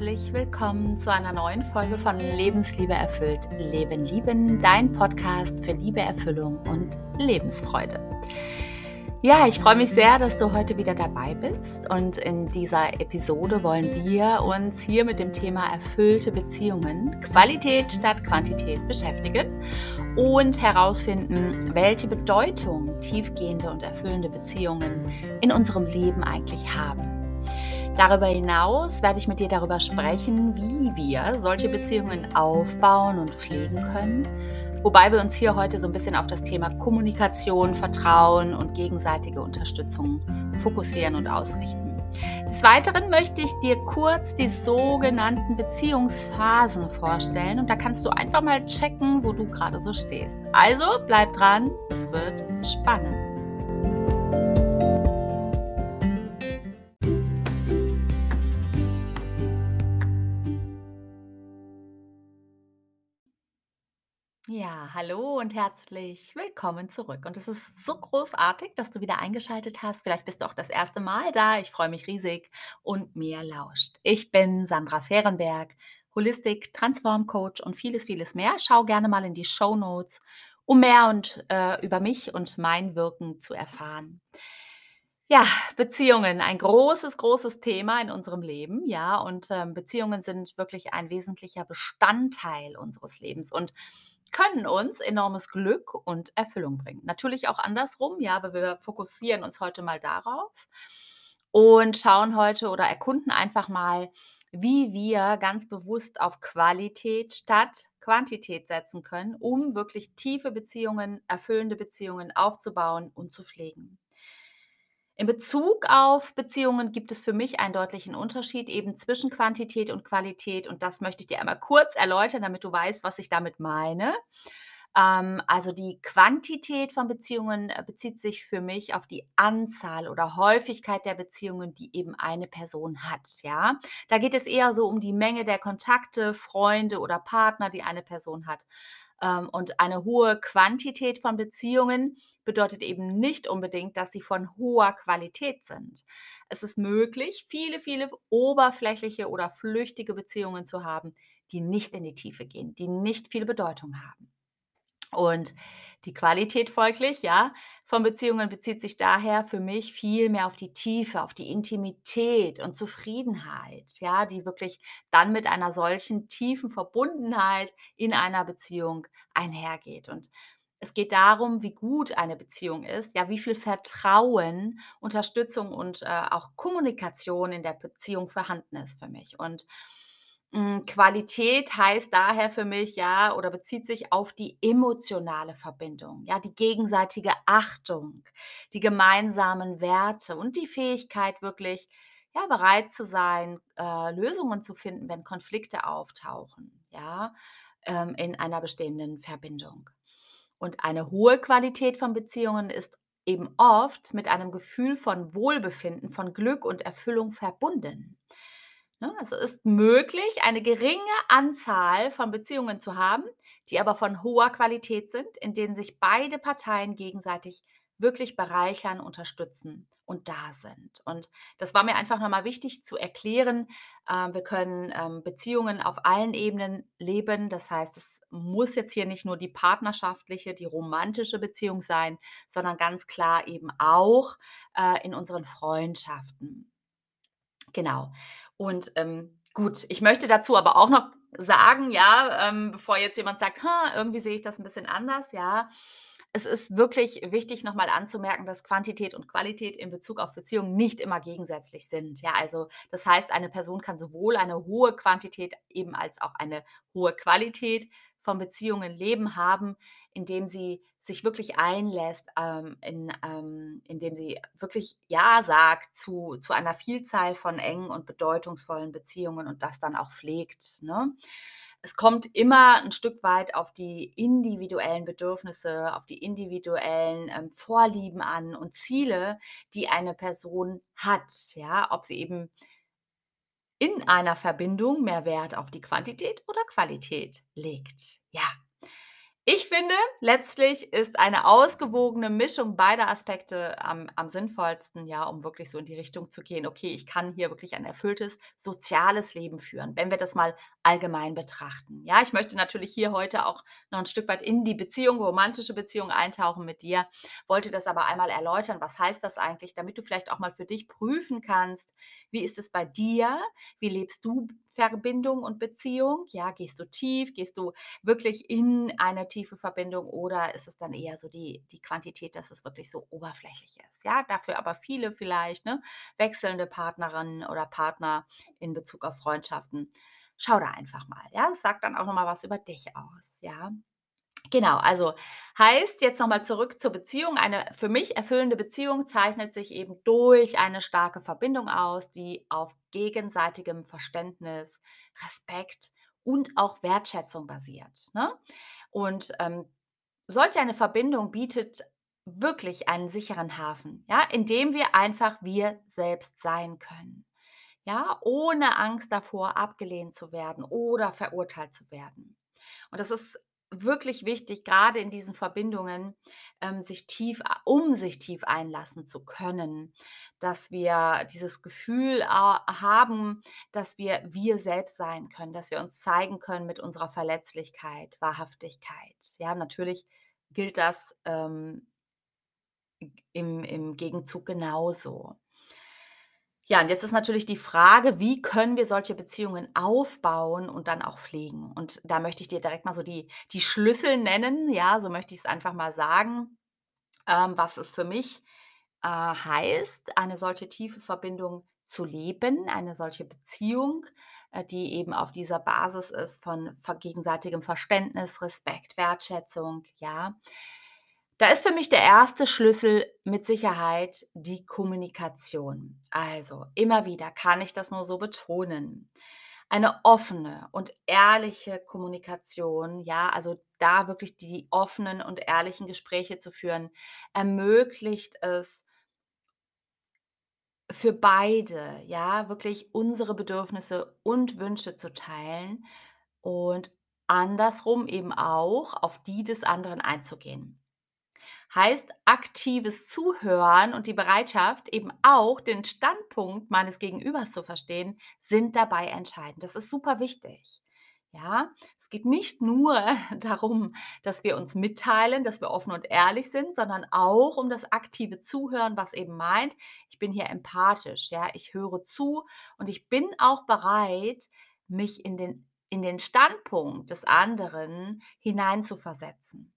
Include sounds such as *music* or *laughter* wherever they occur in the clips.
herzlich willkommen zu einer neuen Folge von Lebensliebe erfüllt, Leben lieben, dein Podcast für Liebe, Erfüllung und Lebensfreude. Ja, ich freue mich sehr, dass du heute wieder dabei bist und in dieser Episode wollen wir uns hier mit dem Thema erfüllte Beziehungen, Qualität statt Quantität beschäftigen und herausfinden, welche Bedeutung tiefgehende und erfüllende Beziehungen in unserem Leben eigentlich haben. Darüber hinaus werde ich mit dir darüber sprechen, wie wir solche Beziehungen aufbauen und pflegen können. Wobei wir uns hier heute so ein bisschen auf das Thema Kommunikation, Vertrauen und gegenseitige Unterstützung fokussieren und ausrichten. Des Weiteren möchte ich dir kurz die sogenannten Beziehungsphasen vorstellen und da kannst du einfach mal checken, wo du gerade so stehst. Also bleib dran, es wird spannend. Hallo und herzlich willkommen zurück. Und es ist so großartig, dass du wieder eingeschaltet hast. Vielleicht bist du auch das erste Mal da. Ich freue mich riesig und mir lauscht. Ich bin Sandra Fehrenberg, Holistik, Transform Coach und vieles, vieles mehr. Schau gerne mal in die Show Notes, um mehr und äh, über mich und mein Wirken zu erfahren. Ja, Beziehungen, ein großes, großes Thema in unserem Leben, ja, und ähm, Beziehungen sind wirklich ein wesentlicher Bestandteil unseres Lebens. Und können uns enormes Glück und Erfüllung bringen. Natürlich auch andersrum, ja, aber wir fokussieren uns heute mal darauf und schauen heute oder erkunden einfach mal, wie wir ganz bewusst auf Qualität statt Quantität setzen können, um wirklich tiefe Beziehungen, erfüllende Beziehungen aufzubauen und zu pflegen. In Bezug auf Beziehungen gibt es für mich einen deutlichen Unterschied eben zwischen Quantität und Qualität und das möchte ich dir einmal kurz erläutern, damit du weißt, was ich damit meine. Ähm, also die Quantität von Beziehungen äh, bezieht sich für mich auf die Anzahl oder Häufigkeit der Beziehungen, die eben eine Person hat. Ja, da geht es eher so um die Menge der Kontakte, Freunde oder Partner, die eine Person hat. Ähm, und eine hohe Quantität von Beziehungen bedeutet eben nicht unbedingt, dass sie von hoher Qualität sind. Es ist möglich, viele, viele oberflächliche oder flüchtige Beziehungen zu haben, die nicht in die Tiefe gehen, die nicht viel Bedeutung haben. Und die Qualität folglich, ja, von Beziehungen bezieht sich daher für mich viel mehr auf die Tiefe, auf die Intimität und Zufriedenheit, ja, die wirklich dann mit einer solchen tiefen Verbundenheit in einer Beziehung einhergeht. Und es geht darum, wie gut eine Beziehung ist, ja, wie viel Vertrauen, Unterstützung und äh, auch Kommunikation in der Beziehung vorhanden ist für mich. Und hm, Qualität heißt daher für mich, ja, oder bezieht sich auf die emotionale Verbindung, ja, die gegenseitige Achtung, die gemeinsamen Werte und die Fähigkeit wirklich, ja, bereit zu sein, äh, Lösungen zu finden, wenn Konflikte auftauchen, ja, ähm, in einer bestehenden Verbindung. Und eine hohe Qualität von Beziehungen ist eben oft mit einem Gefühl von Wohlbefinden, von Glück und Erfüllung verbunden. Ne? Also ist möglich, eine geringe Anzahl von Beziehungen zu haben, die aber von hoher Qualität sind, in denen sich beide Parteien gegenseitig wirklich bereichern, unterstützen und da sind. Und das war mir einfach nochmal wichtig zu erklären. Ähm, wir können ähm, Beziehungen auf allen Ebenen leben. Das heißt, es muss jetzt hier nicht nur die partnerschaftliche, die romantische Beziehung sein, sondern ganz klar eben auch äh, in unseren Freundschaften. Genau. Und ähm, gut, ich möchte dazu aber auch noch sagen, ja, ähm, bevor jetzt jemand sagt, irgendwie sehe ich das ein bisschen anders, ja. Es ist wirklich wichtig, nochmal anzumerken, dass Quantität und Qualität in Bezug auf Beziehungen nicht immer gegensätzlich sind. Ja, also das heißt, eine Person kann sowohl eine hohe Quantität eben als auch eine hohe Qualität von Beziehungen leben haben, indem sie sich wirklich einlässt, ähm, in, ähm, indem sie wirklich Ja sagt zu, zu einer Vielzahl von engen und bedeutungsvollen Beziehungen und das dann auch pflegt. Ne? Es kommt immer ein Stück weit auf die individuellen Bedürfnisse, auf die individuellen ähm, Vorlieben an und Ziele, die eine Person hat. Ja, ob sie eben in einer Verbindung mehr Wert auf die Quantität oder Qualität legt. Ja, Ich finde, letztlich ist eine ausgewogene Mischung beider Aspekte am am sinnvollsten, ja, um wirklich so in die Richtung zu gehen: „Okay, ich kann hier wirklich ein erfülltes soziales Leben führen“, wenn wir das mal allgemein betrachten. Ja, ich möchte natürlich hier heute auch noch 'n Stück weit in die Beziehung romantische Beziehung eintauchen mit dir, wollte das aber einmal erläutern. Was heißt das eigentlich, damit du vielleicht auch mal für dich prüfen kannst: Wie ist es bei dir? Wie lebst du Verbindung und Beziehung? Ja, gehst du tief? Gehst du wirklich in eine tiefe Verbindung oder ist es dann eher so die die Quantität, dass es wirklich so oberflächlich ist, ja? Dafür aber viele vielleicht, ne, wechselnde Partnerinnen oder Partner in Bezug auf Freundschaften. Schau da einfach mal, ja? Das sagt dann auch noch mal was über dich aus, ja? Genau, also heißt jetzt noch mal zurück zur Beziehung. Eine für mich erfüllende Beziehung zeichnet sich eben durch eine starke Verbindung aus, die auf gegenseitigem Verständnis, Respekt und auch Wertschätzung basiert, ne? Und, ähm, solch eine Verbindung bietet wirklich einen sicheren Hafen, ja, in dem wir einfach wir selbst sein können, ja, ohne Angst davor, abgelehnt zu werden oder verurteilt zu werden. Und das ist wirklich wichtig, grade in diesen Verbindungen, ähm, sich tief a um sich tief einlassen zu können, dass wir dieses Gefühl, a haben, dass wir wir selbst sein können, dass wir uns zeigen können mit unserer Verletzlichkeit, Wahrhaftigkeit. Ja, natürlich gilt das, ähm im im Gegenzug genauso. Ja, und jetzt ist natürlich die Frage, wie können wir solche Beziehungen aufbauen und dann auch pflegen? Und da möchte ich dir direkt mal so die die Schlüssel nennen, ja, so möchte ich's einfach mal sagen, ähm, was es für mich, äh, heißt, eine solche tiefe Verbindung zu leben, eine solche Beziehung, äh, die eben auf dieser Basis ist von gegenseitigem Verständnis, Respekt, Wertschätzung, ja. Da ist für mich der 1. Schlüssel mit Sicherheit die Kommunikation. Also, immer wieder kann ich das nur so betonen. Eine offene und ehrliche Kommunikation, ja, also da wirklich die offenen und ehrlichen Gespräche zu führen, ermöglicht es für beide, ja, wirklich unsere Bedürfnisse und Wünsche zu teilen und andersrum eben auch auf die des anderen einzugehen. Heißt, aktives Zuhören und die Bereitschaft, eben auch den Standpunkt meines Gegenübers zu verstehen, sind dabei entscheidend. Das ist super wichtig, ja? Es geht nicht nur *laughs* darum, dass wir uns mitteilen, dass wir offen und ehrlich sind, sondern auch um das aktive Zuhören, was eben meint, ich bin hier empathisch, ja? Ich höre zu und ich bin auch bereit, mich in den in den Standpunkt des anderen hineinzuversetzen.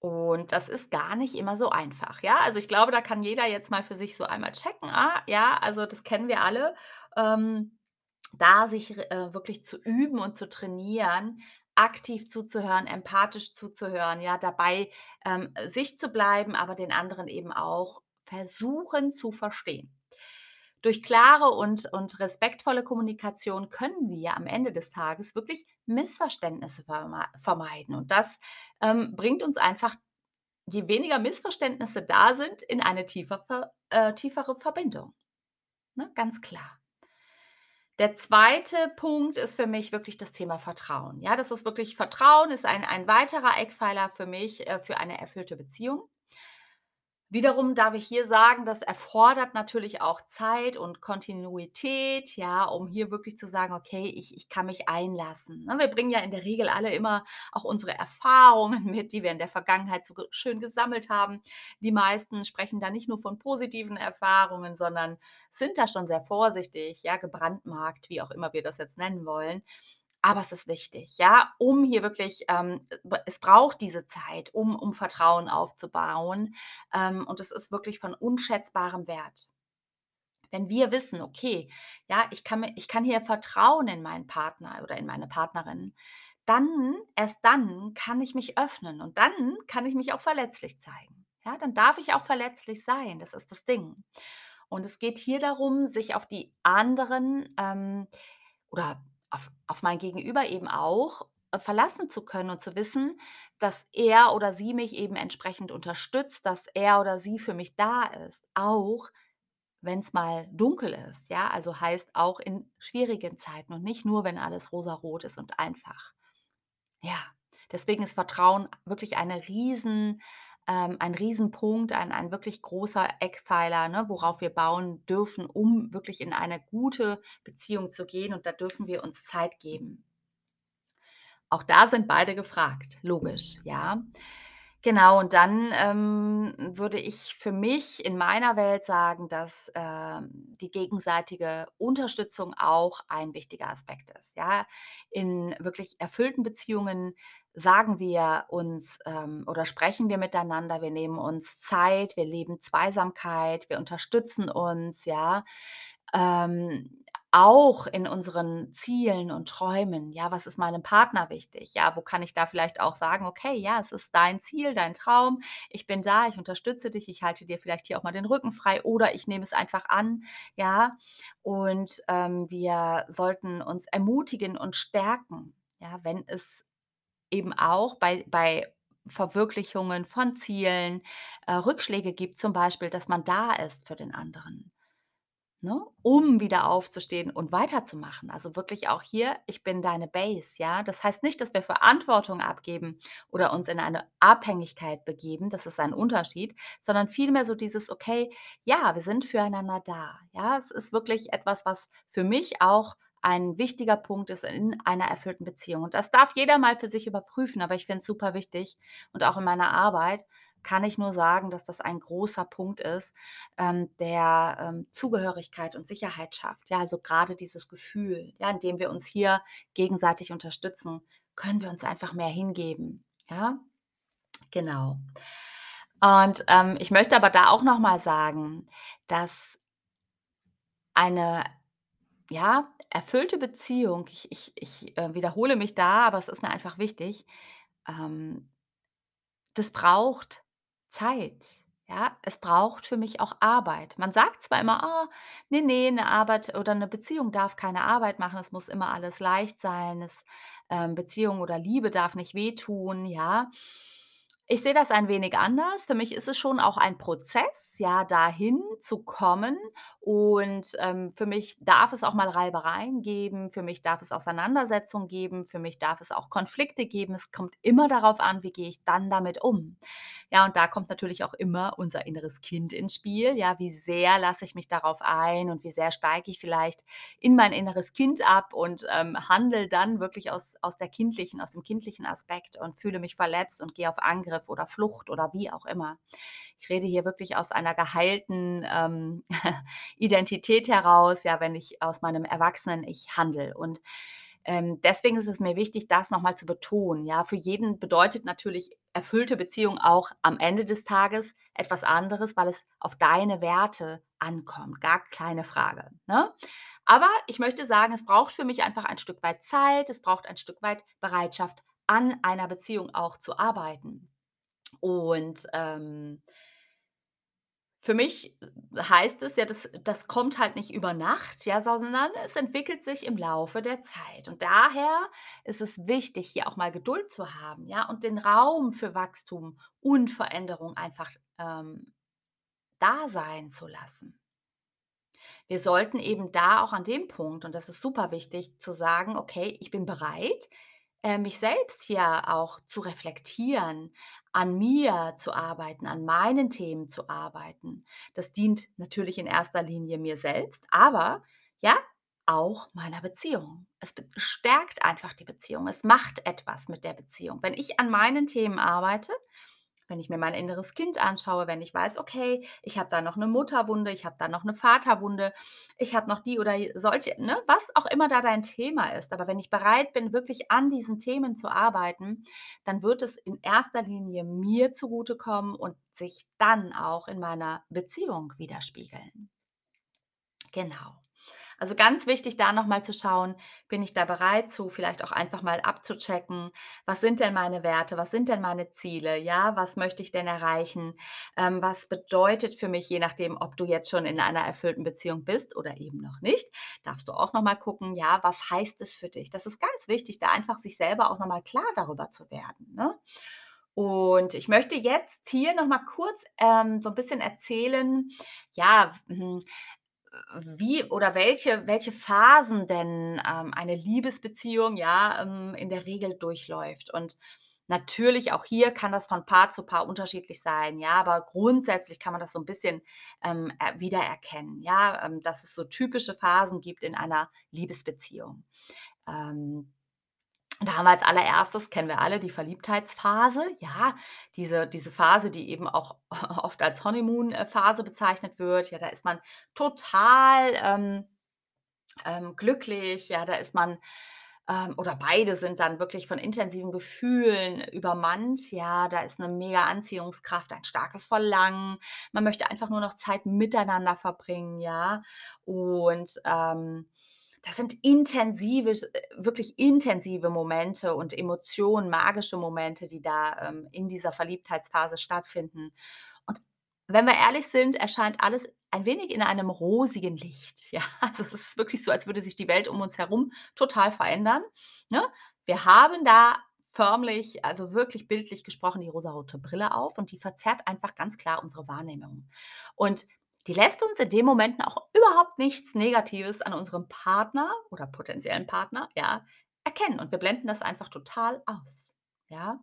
Und das ist gar nicht immer so einfach, ja? Also, ich glaube, da kann jeder jetzt mal für sich so einmal checken: „Ah, ja, also das kennen wir alle“, ähm, da sich äh, wirklich zu üben und zu trainieren, aktiv zuzuhören, empathisch zuzuhören, ja, dabei, ähm, sich zu bleiben, aber den anderen eben auch versuchen zu verstehen. Durch klare und und respektvolle Kommunikation können wir am Ende des Tages wirklich Missverständnisse vermei vermeiden. Und das, ähm, bringt uns einfach, je weniger Missverständnisse da sind, in eine tiefer äh, tiefere Verbindung, ne, ganz klar. Der 2. Punkt ist für mich wirklich das Thema Vertrauen. Ja, das ist wirklich Vertrauen ist ein ein weiterer Eckpfeiler für mich, äh, für eine erfüllte Beziehung. Wiederum darf ich hier sagen, das erfordert natürlich auch Zeit und Kontinuität, ja, um hier wirklich zu sagen: „Okay, ich ich kann mich einlassen“, ne? Wir bringen ja in der Regel alle immer auch unsere Erfahrungen mit, die wir in der Vergangenheit so schön gesammelt haben. Die meisten sprechen da nicht nur von positiven Erfahrungen, sondern sind da schon sehr vorsichtig, ja, gebrandmarkt, wie auch immer wir das jetzt nennen wollen. Aber es ist wichtig, ja, um hier wirklich, ähm es braucht diese Zeit, um um Vertrauen aufzubauen, ähm, und es ist wirklich von unschätzbarem Wert. Wenn wir wissen: „Okay, ja, ich kann ich kann hier vertrauen in meinen Partner oder in meine Partnerin“, dann erst dann kann ich mich öffnen und dann kann ich mich auch verletzlich zeigen. Ja, dann darf ich auch verletzlich sein, das ist das Ding. Und es geht hier darum, sich auf die anderen, ähm, oder auf auf mein Gegenüber eben auch, äh, verlassen zu können und zu wissen, dass er oder sie mich eben entsprechend unterstützt, dass er oder sie für mich da ist, auch wenn's mal dunkel ist, ja? Also, heißt auch in schwierigen Zeiten und nicht nur, wenn alles rosarot ist und einfach. Ja, Deswegen ist Vertrauen wirklich eine riesen ähm, ein Riesenpunkt, ein ein wirklich großer Eckpfeiler, ne, worauf wir bauen dürfen, um wirklich in eine gute Beziehung zu gehen und da dürfen wir uns Zeit geben. Auch da sind beide gefragt, logisch, ja. Genau, und dann, ähm, würde ich für mich in meiner Welt sagen, dass, ähm, die gegenseitige Unterstützung auch ein wichtiger Aspekt ist, ja? In wirklich erfüllten Beziehungen sagen wir uns, ähm oder sprechen wir miteinander, wir nehmen uns Zeit, wir leben Zweisamkeit, wir unterstützen uns, ja? Ähm, auch in unseren Zielen und Träumen. Ja, was ist meinem Partner wichtig? Ja, wo kann ich da vielleicht auch sagen: „Okay, ja, es ist dein Ziel, dein Traum. Ich bin da, ich unterstütze dich, ich halte dir vielleicht hier auch mal den Rücken frei oder ich nehme es einfach an“, ja? Und, ähm, wir sollten uns ermutigen und stärken, ja, wenn es eben auch bei bei Verwirklichungen von Zielen, äh, Rückschläge gibt, zum Beispiel, dass man da ist für den anderen, ne, um wieder aufzustehen und weiterzumachen. Also, wirklich auch hier: „Ich bin deine Base“, ja? Das heißt nicht, dass wir Verantwortung abgeben oder uns in eine Abhängigkeit begeben, das ist ein Unterschied, sondern vielmehr so dieses: „Okay, ja, wir sind füreinander da“, ja? Es ist wirklich etwas, was für mich auch ein wichtiger Punkt ist in einer erfüllten Beziehung. Und das darf jeder mal für sich überprüfen, aber ich finde es super wichtig und auch in meiner Arbeit kann ich nur sagen, dass das ein großer Punkt ist, ähm, der, ähm, Zugehörigkeit und Sicherheit schafft. Ja, also grade dieses Gefühl, ja, indem wir uns hier gegenseitig unterstützen, können wir uns einfach mehr hingeben, ja? Genau. Und, ähm, ich möchte aber da auch noch mal sagen, dass eine, ja, erfüllte Beziehung ich ich ich, äh, wiederhole mich da, aber es ist mir einfach wichtig, ähm das braucht Zeit, ja? Es braucht für mich auch Arbeit. Man sagt zwar immer: „Ah, ne, ne, 'ne Arbeit oder 'ne Beziehung darf keine Arbeit machen, es muss immer alles leicht sein, es ähm, Beziehung oder Liebe darf nicht wehtun“, ja? Ich sehe das ein wenig anders. Für mich ist es schon auch ein Prozess, ja, dahin zu kommen und, ähm, für mich darf es auch mal Reibereien geben, für mich darf es Auseinandersetzungen geben, für mich darf es auch Konflikte geben. Es kommt immer darauf an, wie gehe ich dann damit um? Ja, und da kommt natürlich auch immer unser inneres Kind ins Spiel. Ja, wie sehr lasse ich mich darauf ein und wie sehr steige ich vielleicht in mein inneres Kind ab und, ähm, handle dann wirklich aus aus der kindlichen aus dem kindlichen Aspekt und fühle mich verletzt und gehe auf Angriff oder Flucht oder wie auch immer. Ich rede hier wirklich aus einer geheilten, ähm, *laughs* Identität heraus, ja, wenn ich aus meinem Erwachsenen-Ich handle. Und, ähm, deswegen ist es mir wichtig, das noch mal zu betonen, ja? Für jeden bedeutet natürlich erfüllte Beziehung auch am Ende des Tages etwas anderes, weil es auf deine Werte ankommt, gar keine Frage, ne? Aber ich möchte sagen, es braucht für mich einfach ein Stück weit Zeit, es braucht ein Stück weit Bereitschaft, an einer Beziehung auch zu arbeiten. Und, ähm für mich heißt es ja, das das kommt halt nicht über Nacht, ja, sondern es entwickelt sich im Laufe der Zeit. Und daher ist es wichtig, hier auch mal Geduld zu haben, ja, und den Raum für Wachstum und Veränderung einfach, ähm, da sein zu lassen. Wir sollten eben da auch an dem Punkt und das ist super wichtig, zu sagen: „Okay, ich bin bereit, äh, mich selbst hier auch zu reflektieren, an mir zu arbeiten, an meinen Themen zu arbeiten.“ Das dient natürlich in erster Linie mir selbst, aber, ja, auch meiner Beziehung. Es stärkt einfach die Beziehung. Es macht etwas mit der Beziehung. Wenn ich an meinen Themen arbeite, wenn ich mir mein inneres Kind anschaue, wenn ich weiß: „Okay, ich habe da noch 'ne Mutterwunde, ich habe da noch 'ne Vaterwunde, ich habe noch die oder solche“ ne, was auch immer da dein Thema ist. Aber wenn ich bereit bin, wirklich an diesen Themen zu arbeiten, dann wird es in erster Linie mir zugutekommen und sich dann auch in meiner Beziehung widerspiegeln. Genau. Also, ganz wichtig, da noch mal zu schauen, bin ich da bereit zu, vielleicht auch einfach mal abzuchecken: „Was sind denn meine Werte? Was sind denn meine Ziele? Ja, was möchte ich denn erreichen? Ähm, was bedeutet für mich“ je nachdem, ob du jetzt schon in einer erfüllten Beziehung bist oder eben noch nicht, darfst du auch noch mal gucken, ja, was heißt es für dich? Das ist ganz wichtig, da einfach sich selber auch noch mal klar darüber zu werden, ne? Und ich möchte jetzt hier noch mal kurz, ähm, so 'n bisschen erzählen, ja, hm, wie oder welche welche Phasen denn, ähm, eine Liebesbeziehung, ja, ähm, in der Regel durchläuft. Und Natürlich, auch hier kann das von Paar zu Paar unterschiedlich sein, ja, aber grundsätzlich kann man das so 'n bisschen, ähm, äh, wiedererkennen, ja, ähm, dass es so typische Phasen gibt in einer Liebesbeziehung. Ähm, da haben wir als Allererstes kennen wir alle die Verliebtheitsphase, ja, diese diese Phase, die eben auch *laughs* oft als Honeymoon, äh, Phase bezeichnet wird. Ja, da ist man total, ähm, ähm, glücklich, ja, da ist man ähm, oder beide sind dann wirklich von intensiven Gefühlen übermannt. Ja, da ist 'ne mega Anziehungskraft, ein starkes Verlangen. Man möchte einfach nur noch Zeit miteinander verbringen, ja? Und, ähm, das sind intensive äh, wirklich intensive Momente und Emotionen, magische Momente, die da, ähm, in dieser Verliebtheitsphase stattfinden. Und wenn wir ehrlich sind, erscheint alles ein wenig in einem rosigen Licht, *laughs* ja? Also, es ist wirklich so, als würde sich die Welt um uns herum total verändern, ne? Wir haben da förmlich, also wirklich bildlich gesprochen, die rosarote Brille auf und die verzerrt einfach ganz klar unsere Wahrnehmung. Und die lässt uns in den Momenten auch überhaupt nichts Negatives an unserem Partner oder potenziellen Partner, ja, erkennen und wir blenden das einfach total aus, ja?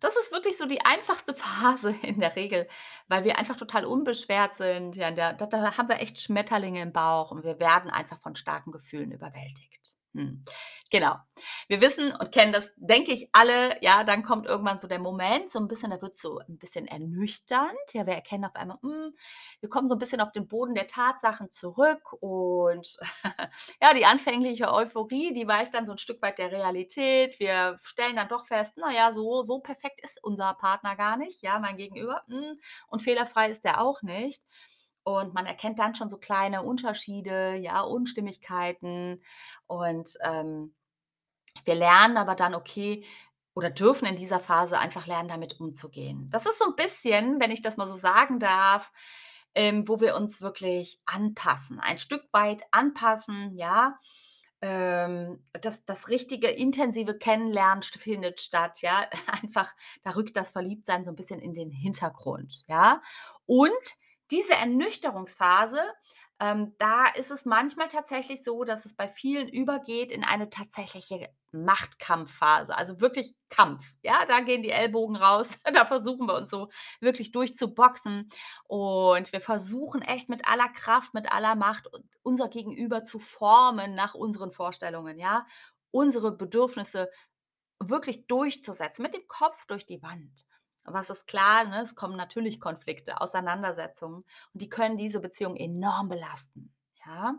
Das ist wirklich so die einfachste *laughs* Phase in der Regel, weil wir einfach total unbeschwert sind. Ja, da da haben wir echt Schmetterlinge im Bauch und wir werden einfach von starken Gefühlen überwältigt. Mhm, genau. Wir wissen und kennen das, denke ich, alle, ja, dann kommt irgendwann so der Moment, so 'n bisschen da wird's so 'n bisschen ernüchternd. Ja, wir erkennen auf einmal, hm, wir kommen so 'n bisschen auf den Boden der Tatsachen zurück und *laughs* ja, die anfängliche Euphorie, die weicht dann so 'n Stück weit der Realität. Wir stellen dann doch fest: „Na ja, so so perfekt ist unser Partner gar nicht, ja, mein Gegenüber, hm, und fehlerfrei ist der auch nicht.“ Und man erkennt dann schon so kleine Unterschiede, ja, Unstimmigkeiten und, ähm, wir lernen aber dann, okay oder dürfen in dieser Phase einfach lernen, damit umzugehen. Das ist so 'n bisschen, wenn ich das mal so sagen darf, ähm, wo wir uns wirklich anpassen, ein Stück weit anpassen, ja? Ähm, das das richtige intensive Kennenlernen findet statt, ja? *laughs* Einfach, da rückt das Verliebtsein so 'n bisschen in den Hintergrund, ja? Und diese Ernüchterungsphase, ähm, da ist es manchmal tatsächlich so, dass es bei vielen übergeht in eine tatsächliche Machtkampfphase, also wirklich Kampf, ja? Da gehen die Ellbogen raus, *laughs* da versuchen wir uns so wirklich durchzuboxen und wir versuchen echt mit aller Kraft, mit aller Macht un unser Gegenüber zu formen nach unseren Vorstellungen, ja? Unsere Bedürfnisse wirklich durchzusetzen, mit dem Kopf durch die Wand. Was ist klar, ne, es kommen natürlich Konflikte, Auseinandersetzungen und die können diese Beziehung enorm belasten, ja?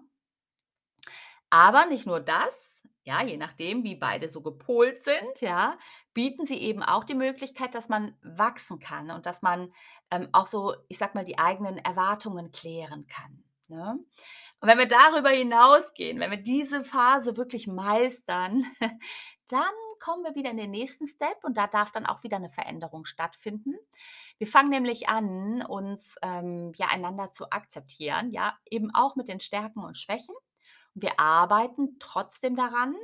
Aber nicht nur das, ja, je nachdem, wie beide so gepolt sind, ja, bieten sie eben auch die Möglichkeit, dass man wachsen kann und dass man, ähm, auch so, ich sage mal, die eigenen Erwartungen klären kann, ne? Und wenn wir darüber hinausgehen, wenn wir diese Phase wirklich meistern, *laughs* dann kommen wir wieder in den nächsten Step und da darf dann auch wieder 'ne Veränderung stattfinden. Wir fangen nämlich an, uns, ähm, ja, einander zu akzeptieren, ja, eben auch mit den Stärken und Schwächen. Wir arbeiten trotzdem daran,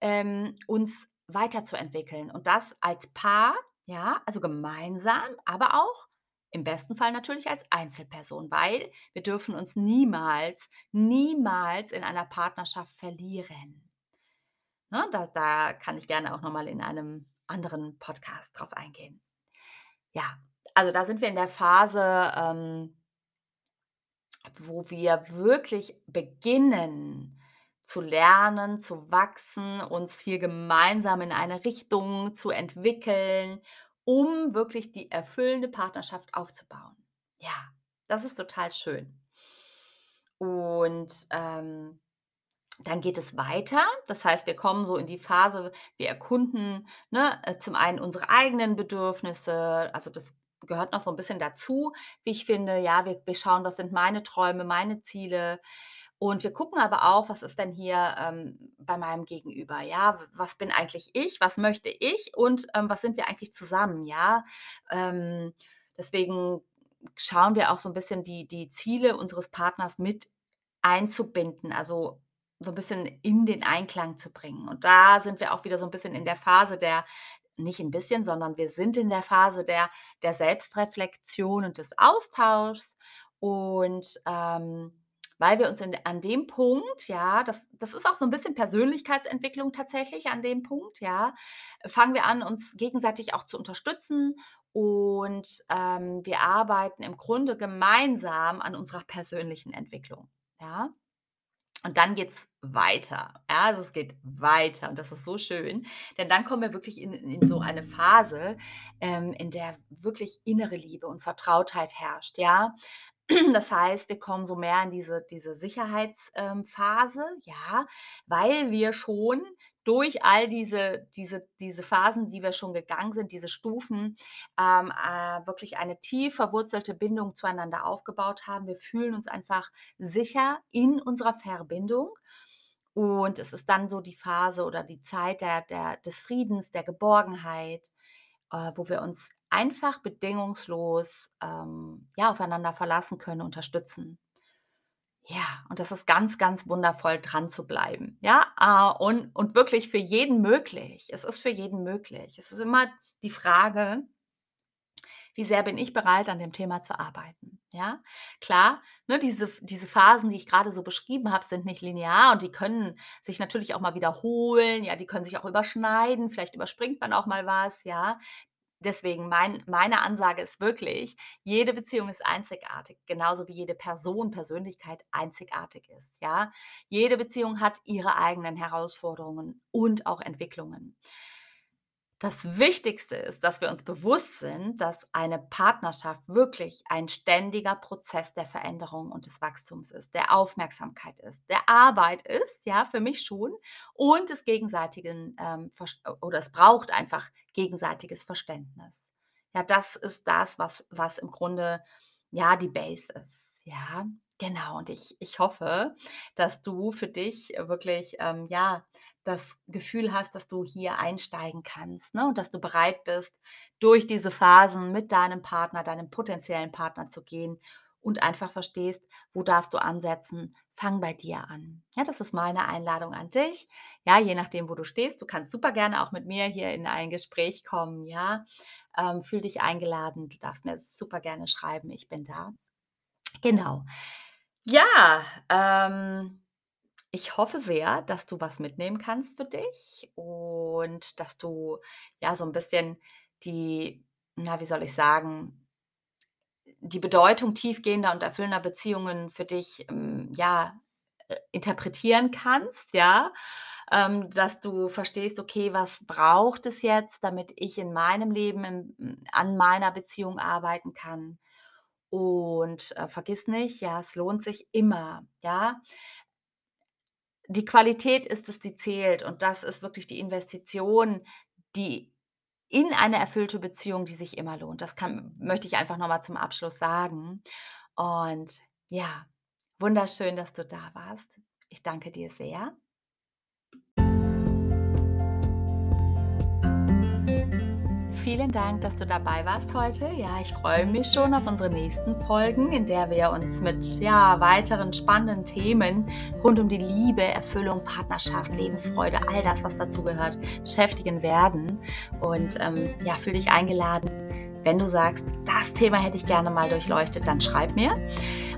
ähm, uns weiterzuentwickeln und das als Paar, ja, also gemeinsam, aber auch im besten Fall natürlich als Einzelperson, weil wir dürfen uns niemals, niemals in einer Partnerschaft verlieren. Ne, da da kann ich gerne auch noch mal in einem anderen Podcast drauf eingehen. Ja, also da sind wir in der Phase, ähm wo wir wirklich beginnen zu lernen, zu wachsen, uns hier gemeinsam in eine Richtung zu entwickeln, um wirklich die erfüllende Partnerschaft aufzubauen. Ja, das ist total schön. Und, ähm, dann geht es weiter. Das heißt, wir kommen so in die Phase, wir erkunden, ne, äh, zum einen unsere eigenen Bedürfnisse, also das gehört noch so 'n bisschen dazu, wie ich finde. Ja, wir wir schauen, was sind meine Träume, meine Ziele und wir gucken aber auch, was ist denn hier, ähm, bei meinem Gegenüber, ja? Was bin eigentlich ich? Was möchte ich? Und, ähm, was sind wir eigentlich zusammen, ja? Ähm, deswegen schauen wir auch so 'n bisschen die die Ziele unseres Partners mit einzubinden, also so 'n bisschen in den Einklang zu bringen. Und da sind wir auch wieder so 'n bisschen in der Phase der nicht 'n bisschen, sondern wir sind in der Phase der der Selbstreflexion und des Austauschs und, ähm, weil wir uns in, an dem Punkt, ja, das, das ist auch so ein bisschen Persönlichkeitsentwicklung tatsächlich an dem Punkt, ja, fangen wir an, uns gegenseitig auch zu unterstützen und ähm, wir arbeiten im Grunde gemeinsam an unserer persönlichen Entwicklung, ja. Und dann geht's weiter. Ja, also es geht weiter und das ist so schön, denn dann kommen wir wirklich in, in so eine Phase, ähm, in der wirklich innere Liebe und Vertrautheit herrscht. Ja, *clears throat* das heißt, wir kommen so mehr in diese, diese Sicherheitsphase, ähm, ja, weil wir schon durch all diese, diese, diese Phasen, die wir schon gegangen sind, diese Stufen, ähm, äh, wirklich eine tief verwurzelte Bindung zueinander aufgebaut haben. Wir fühlen uns einfach sicher in unserer Verbindung. Und es ist dann so die Phase oder die Zeit der, der, des Friedens, der Geborgenheit, äh, wo wir uns einfach bedingungslos ähm, ja, aufeinander verlassen können, unterstützen. Ja, und das ist ganz, ganz wundervoll, dran zu bleiben. Ja, äh, und, und wirklich für jeden möglich. Es ist für jeden möglich. Es ist immer die Frage, wie sehr bin ich bereit, an dem Thema zu arbeiten. Ja, klar, ne, diese, diese Phasen, die ich gerade so beschrieben habe, sind nicht linear und die können sich natürlich auch mal wiederholen. Ja, die können sich auch überschneiden. Vielleicht überspringt man auch mal was. Ja, Deswegen mein, meine Ansage ist wirklich, jede Beziehung ist einzigartig, genauso wie jede Person, Persönlichkeit einzigartig ist. Ja, jede Beziehung hat ihre eigenen Herausforderungen und auch Entwicklungen. Das Wichtigste ist, dass wir uns bewusst sind, dass eine Partnerschaft wirklich ein ständiger Prozess der Veränderung und des Wachstums ist, der Aufmerksamkeit ist, der Arbeit ist, ja, für mich schon, und des gegenseitigen, ähm, oder es braucht einfach gegenseitiges Verständnis. Ja, das ist das, was, was im Grunde, ja, die Base ist, ja. Genau, und ich, ich hoffe, dass du für dich wirklich, ähm, ja, das Gefühl hast, dass du hier einsteigen kannst ne? und dass du bereit bist, durch diese Phasen mit deinem Partner, deinem potenziellen Partner zu gehen und einfach verstehst, wo darfst du ansetzen, fang bei dir an. Ja, das ist meine Einladung an dich. Ja, je nachdem, wo du stehst, du kannst super gerne auch mit mir hier in ein Gespräch kommen. Ja, ähm, fühl dich eingeladen. Du darfst mir super gerne schreiben. Ich bin da. Genau. Ja, ähm, ich hoffe sehr, dass du was mitnehmen kannst für dich und dass du ja so ein bisschen die, na, wie soll ich sagen, die Bedeutung tiefgehender und erfüllender Beziehungen für dich ähm, ja äh, interpretieren kannst, ja, ähm, dass du verstehst, okay, was braucht es jetzt, damit ich in meinem Leben im, an meiner Beziehung arbeiten kann und, äh, vergiss nicht, ja, es lohnt sich immer, ja? Die Qualität ist es, die zählt und das ist wirklich die Investition, die in eine erfüllte Beziehung, die sich immer lohnt. Das kann möchte ich einfach noch mal zum Abschluss sagen. Und ja, wunderschön, dass du da warst. Ich danke dir sehr. Vielen Dank, dass du dabei warst heute. Ja, ich freue mich schon auf unsere nächsten Folgen, in der wir uns mit ja, weiteren spannenden Themen rund um die Liebe, Erfüllung, Partnerschaft, Lebensfreude, all das, was dazu gehört, beschäftigen werden. Und ähm, ja, fühle dich eingeladen. Wenn du sagst, das Thema hätte ich gerne mal durchleuchtet, dann schreib mir.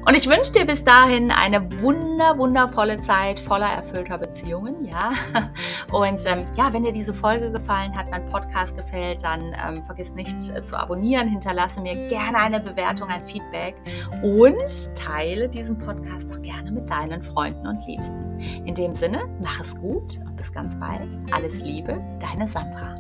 Und ich wünsche dir bis dahin eine wunder, wundervolle Zeit voller erfüllter Beziehungen, ja. *laughs* Und ähm, ja, wenn dir diese Folge gefallen hat, mein Podcast gefällt, dann ähm, vergiss nicht äh, zu abonnieren, hinterlasse mir gerne eine Bewertung, ein Feedback und teile diesen Podcast auch gerne mit deinen Freunden und Liebsten. In dem Sinne, mach es gut und bis ganz bald. Alles Liebe, deine Sandra.